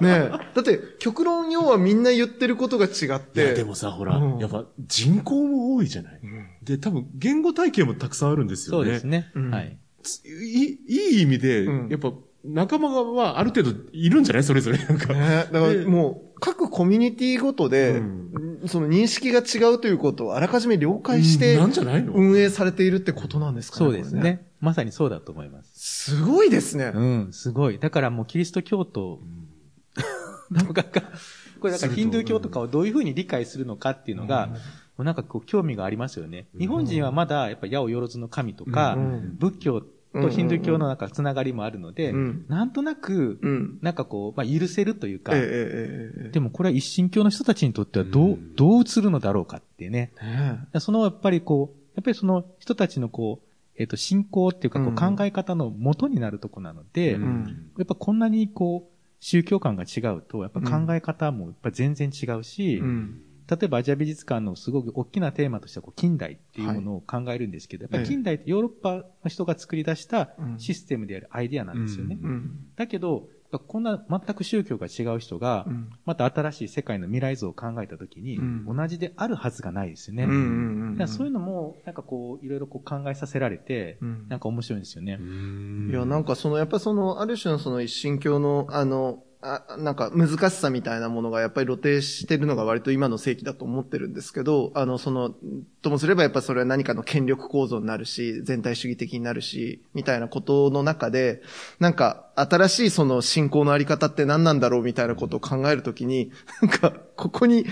え。ねえ。だって、極論要はみんな言ってることが違っいや、て。でもさ、ほら、うんやっぱ人口も多いじゃない。で、多分言語体系もたくさんあるんですよね。そうですね。うんはい。ついい、いい意味で、うんやっぱ仲間はある程度いるんじゃない？それぞれ。なんか。ねえ。だからでもう、各コミュニティごとで、うんその認識が違うということをあらかじめ了解してなんじゃないの？運営されているってことなんですかね。そうです。ね。まさにそうだと思います。すごいですね。うん、すごい。だからもうキリスト教徒、なんか、これだからヒンドゥー教とかをどういうふうに理解するのかっていうのが、うん、なんかこう興味がありますよね。日本人はまだやっぱ八百万の神とか、仏教とヒンドゥー教のなんかつながりもあるので、うん、なんとなく、なんかこう、まあ許せるというか、でもこれは一神教の人たちにとってはどう、どう映るのだろうかっていうね。そのやっぱりこう、やっぱりその人たちのこう、えっ、と、信仰っていうかこううん。考え方の元になるとこなので、うん。んやっぱこんなにこう、宗教観が違うと、やっぱ考え方もやっぱ全然違うし、うん。例えばアジア美術館のすごく大きなテーマとしてはこう近代っていうものを考えるんですけど、やっぱり近代ってヨーロッパの人が作り出したうん。システムであるアイディアなんですよね。だけど、こんな全く宗教が違う人が、うん。また新しい世界の未来像を考えたときに、うん同じであるはずがないですよね。そういうのも、なんかこう、いろいろこう考えさせられて、うんなんか面白いんですよね。いや、なんかその、やっぱその、ある種のその一神教の、あの、あなんか難しさみたいなものがやっぱり露呈してるのが割と今の世紀だと思ってるんですけど、あの、その、ともすればやっぱそれは何かの権力構造になるし、全体主義的になるし、みたいなことの中で、なんか新しいその信仰のあり方って何なんだろうみたいなことを考えるときに、なんか、ここに、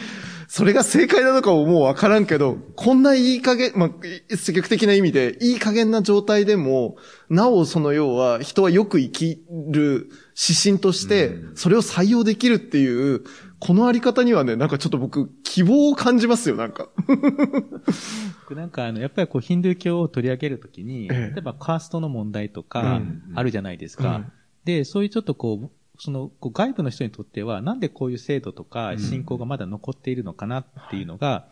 それが正解なのかももうわからんけど、こんないい加減、まあ、積極的な意味で、いい加減な状態でも、なおその要は、人はよく生きる指針として、それを採用できるっていう、このあり方にはね、なんかちょっと僕、希望を感じますよ、なんか。なんかあの、やっぱりこう、ヒンドゥー教を取り上げるときに、ええ。例えばカーストの問題とうかん、あるじゃないですか。うん。で、そういうちょっとこう、その、こう外部の人にとっては、なんでこういう制度とかうん。信仰がまだ残っているのかなっていうのが、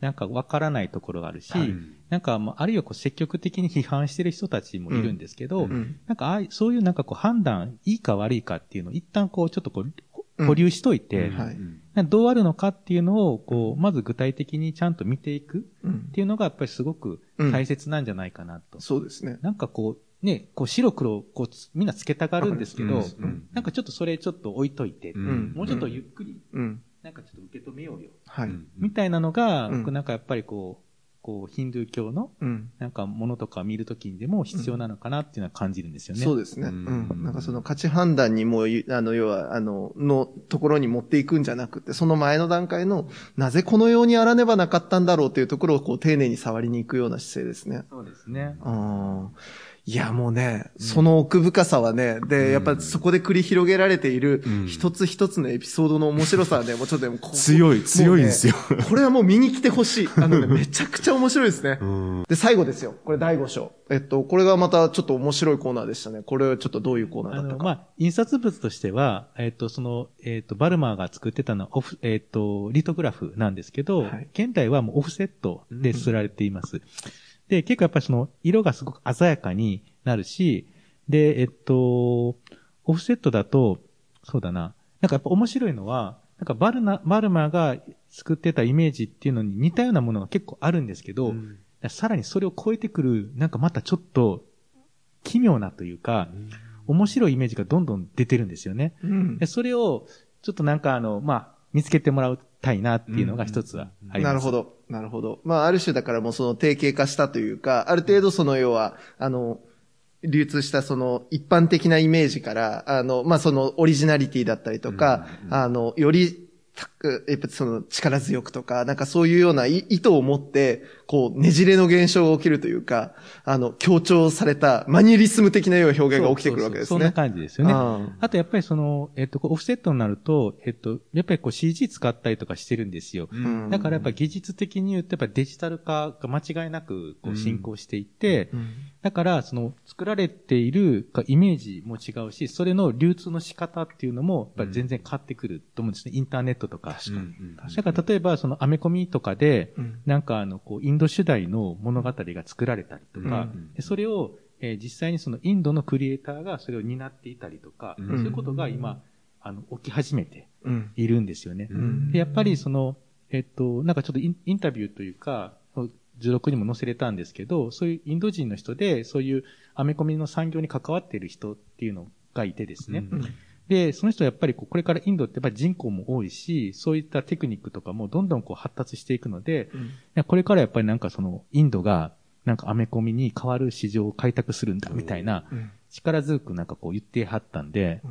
なんかわからないところがあるし、はい。なんかもう、あるいはこう積極的に批判してる人たちもいるんですけど、うん。なんかああいそういうなんかこう判断、いいか悪いかっていうのを一旦こう、ちょっとこう、うん。保留しといて、はい。どうあるのかっていうのを、こう、まず具体的にちゃんと見ていくうんっていうのがやっぱりすごく大切なんじゃないかなと。そうですね。なんかこう、ね、こう白黒をこうつみんなつけたがるんですけど、うん。うん。なんかちょっとそれちょっと置いといて、うん。もうちょっとゆっくり、うん。なんかちょっと受け止めようよ、はい。みたいなのが、うん僕なんかやっぱりこう、こう、ヒンドゥー教のうん。なんかものとか見るときにでも必要なのかなっていうのは感じるんですよね。そうですね。ううんん。なんかその価値判断にもう、あの、要は、あの、のところに持っていくんじゃなくて、その前の段階の、なぜこのようにあらねばなかったんだろうというところを、こう、丁寧に触りに行くような姿勢ですね。そうですね。あーいや、もうね、その奥深さはね、で、やっぱそこで繰り広げられているうん一つ一つのエピソードの面白さはね、もうちょっと強い、強いんですよ。これはもう見に来てほしい。あのね、めちゃくちゃ面白いですね。うんで、最後ですよ。これ第5章。えっと、これがまたちょっと面白いコーナーでしたね。これはちょっとどういうコーナーだったか。まあ、印刷物としては、えっ、と、その、えっ、と、バルマーが作ってたのはオフ、えっ、と、リトグラフなんですけど、はい現代はもうオフセットで刷られています。で、結構やっぱりその、色がすごく鮮やかになるし、で、えっ、と、オフセットだと、そうだな、なんかやっぱ面白いのは、なんかバルナ、バルマーが作ってたイメージっていうのに似たようなものが結構あるんですけど、さらにそれを超えてくる、なんかまたちょっと、奇妙なというか、面白いイメージがどんどん出てるんですよね。うん。でそれを、ちょっとなんかあの、まあ、見つけてもらいたいなっていうのが一つはあります。なるほど。なるほど。まあ、ある種だからもうその定型化したというか、ある程度その要は、あの、流通したその一般的なイメージから、あの、まあ、そのオリジナリティだったりとか、あの、より、たやっぱその力強くとか、なんかそういうような意意図を持って、こう、ねじれの現象が起きるというか、あの、強調されたマニュリスム的なような表現が起きてくるわけですね。そうそうそうそんな感じですよね。ああとやっぱりその、えっと、オフセットになると、えっと、やっぱりこう CG 使ったりとかしてるんですよ。んだからやっぱ技術的に言うと、やっぱデジタル化が間違いなくこう進行していて、うんだから、その、作られているかイメージも違うし、それの流通の仕方っていうのも、やっぱり全然変わってくると思うんですね。インターネットとか。だから、例えば、その、アメコミとかで、うんなんか、あの、こう、インド主題の物語が作られたりとか、うそれを、えー実際にその、インドのクリエイターがそれを担っていたりとか、うん。そういうことが今、あの、起き始めてうん。いるんですよね。ん。で、やっぱりその、えっと、なんかちょっとインインタビューというか、図録にも載せれたんですけど、そういうインド人の人で、そういうアメコミの産業に関わっている人っていうのがいてですね。うんで、その人はやっぱりこうこれからインドってやっぱり人口も多いし、そういったテクニックとかもどんどんこう発達していくので、いやこれからやっぱりなんかそのインドがなんかアメコミに変わる市場を開拓するんだみたいなうん。力強くなんかこう言ってはったんで、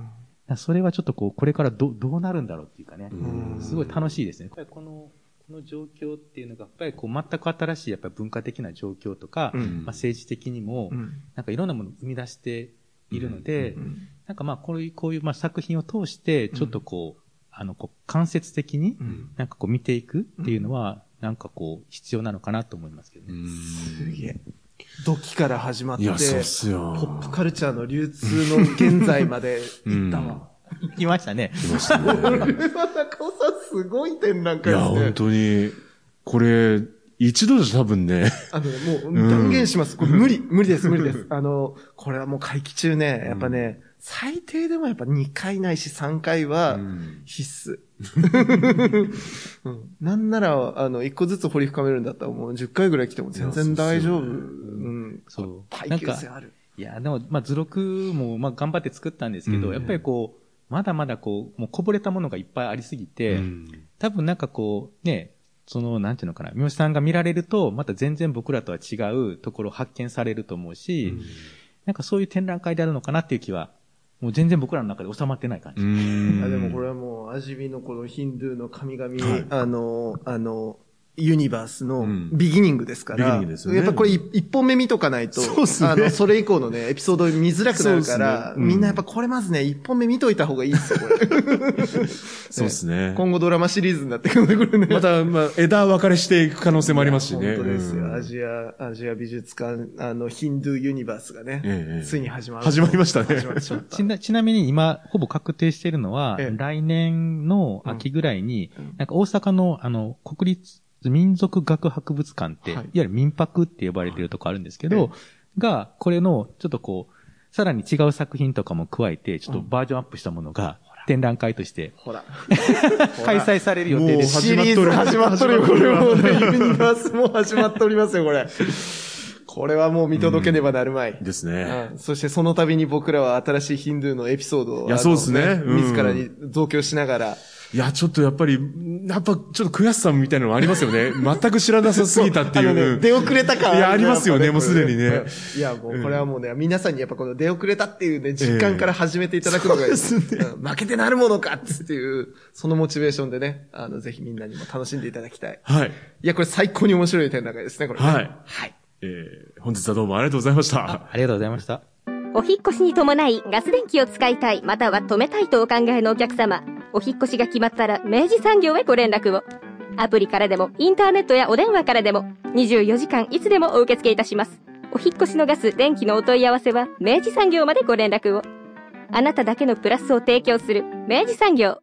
うん。それはちょっとこうこれからどどうなるんだろうっていうかね、うん。すごい楽しいですね。やっぱりこのこの状況っていうのが、やっぱりこう、全く新しいやっぱり文化的な状況とか、うん。まあ、政治的にも、うん。なんかいろんなものを生み出しているので、うんなんかまあ、こういう、こういうまあ作品を通して、ちょっとこう、あの、こう、間接的に、なんかこう見ていくっていうのは、なんかこう、必要なのかなと思いますけどね。すげえ。土器から始まって、いや、そうっすよ。ポップカルチャーの流通の現在まで 行ったわ。行きましたね。来ましたね。これは中尾さんすごい展覧いや、会ですね。本当に、これ、一度じゃ多分ね、あのね、もう断言します。これ無理、無理です、無理です。あの、これはもう会期中ね、やっぱね、最低でもやっぱ2回ないし3回は必須。うん なんなら、あの、1個ずつ掘り深めるんだったらもう10回ぐらい来ても全然大丈夫。うん。そう。耐久性ある。いや、でも、まあ、図録も、まあ、頑張って作ったんですけど、うんやっぱりこう、まだまだこう、もうこぼれたものがいっぱいありすぎて、多分なんかこう、ね、その、なんていうのかな、三好さんが見られると、また全然僕らとは違うところを発見されると思うし、なんかそういう展覧会であるのかなっていう気は、もう全然僕らの中で収まってない感じ。うん。あでもこれはもう、アジビのこのヒンドゥーの神々、あの、あの、ユニバースのうん。ビギニングですから、ビギニングですよね。やっぱこれ一一本目見とかないと、そうっすね。あの、それ以降のね、エピソード見づらくなるから、ね。うん。みんなやっぱこれまずね、一本目見といた方がいいですよ、これ。そうですね。今後ドラマシリーズになってくるね、これね。また、まあ、枝分かれしていく可能性もありますしね。本当ですよ。うん。アジア、アジア美術館、あの、ヒンドゥーユニバースがね、ええついに始まる。始まりましたね。始まってしまった。ちなちなみに今、ほぼ確定しているのは、ええ。来年の秋ぐらいに、うん。なんか大阪の、あの、国立民族学博物館って、はいい、わゆる民泊って呼ばれてるとこあるんですけど、が、これの、ちょっとこう、さらに違う作品とかも加えて、ちょっとバージョンアップしたものが、展覧会としてほら。開催される予定もうです。シリーズ始まっとるよ、これもうね。ユニバースも始まっておりますよ、これ。これはもう見届けねばなるまい。ですね。うんそしてその度に僕らは新しいヒンドゥーのエピソードを。いやそうですねうん自らに増強しながら。いや、ちょっとやっぱり、やっぱちょっと悔しさみたいなのありますよね。全く知らなさすぎたっていう。あのね、出遅れた感いやありますよねもうすでにねうんいや、もうこれはもうね、皆さんにやっぱこの出遅れたっていうね、実感から始めていただくのが、うん負けてなるものかっていう、そのモチベーションでね、あの、ぜひみんなにも楽しんでいただきたい。はい。いや、これ最高に面白い展覧会ですね、これね。はい。はい。えー、本日はどうもありがとうございました。ありがとうございました。お引越しに伴いガス電気を使いたい、または止めたいとお考えのお客様。お引越しが決まったら明治産業へご連絡を。アプリからでも、インターネットやお電話からでも、24時間いつでもお受け付けいたします。お引越しのガス、電気のお問い合わせは、明治産業までご連絡を。あなただけのプラスを提供する、明治産業。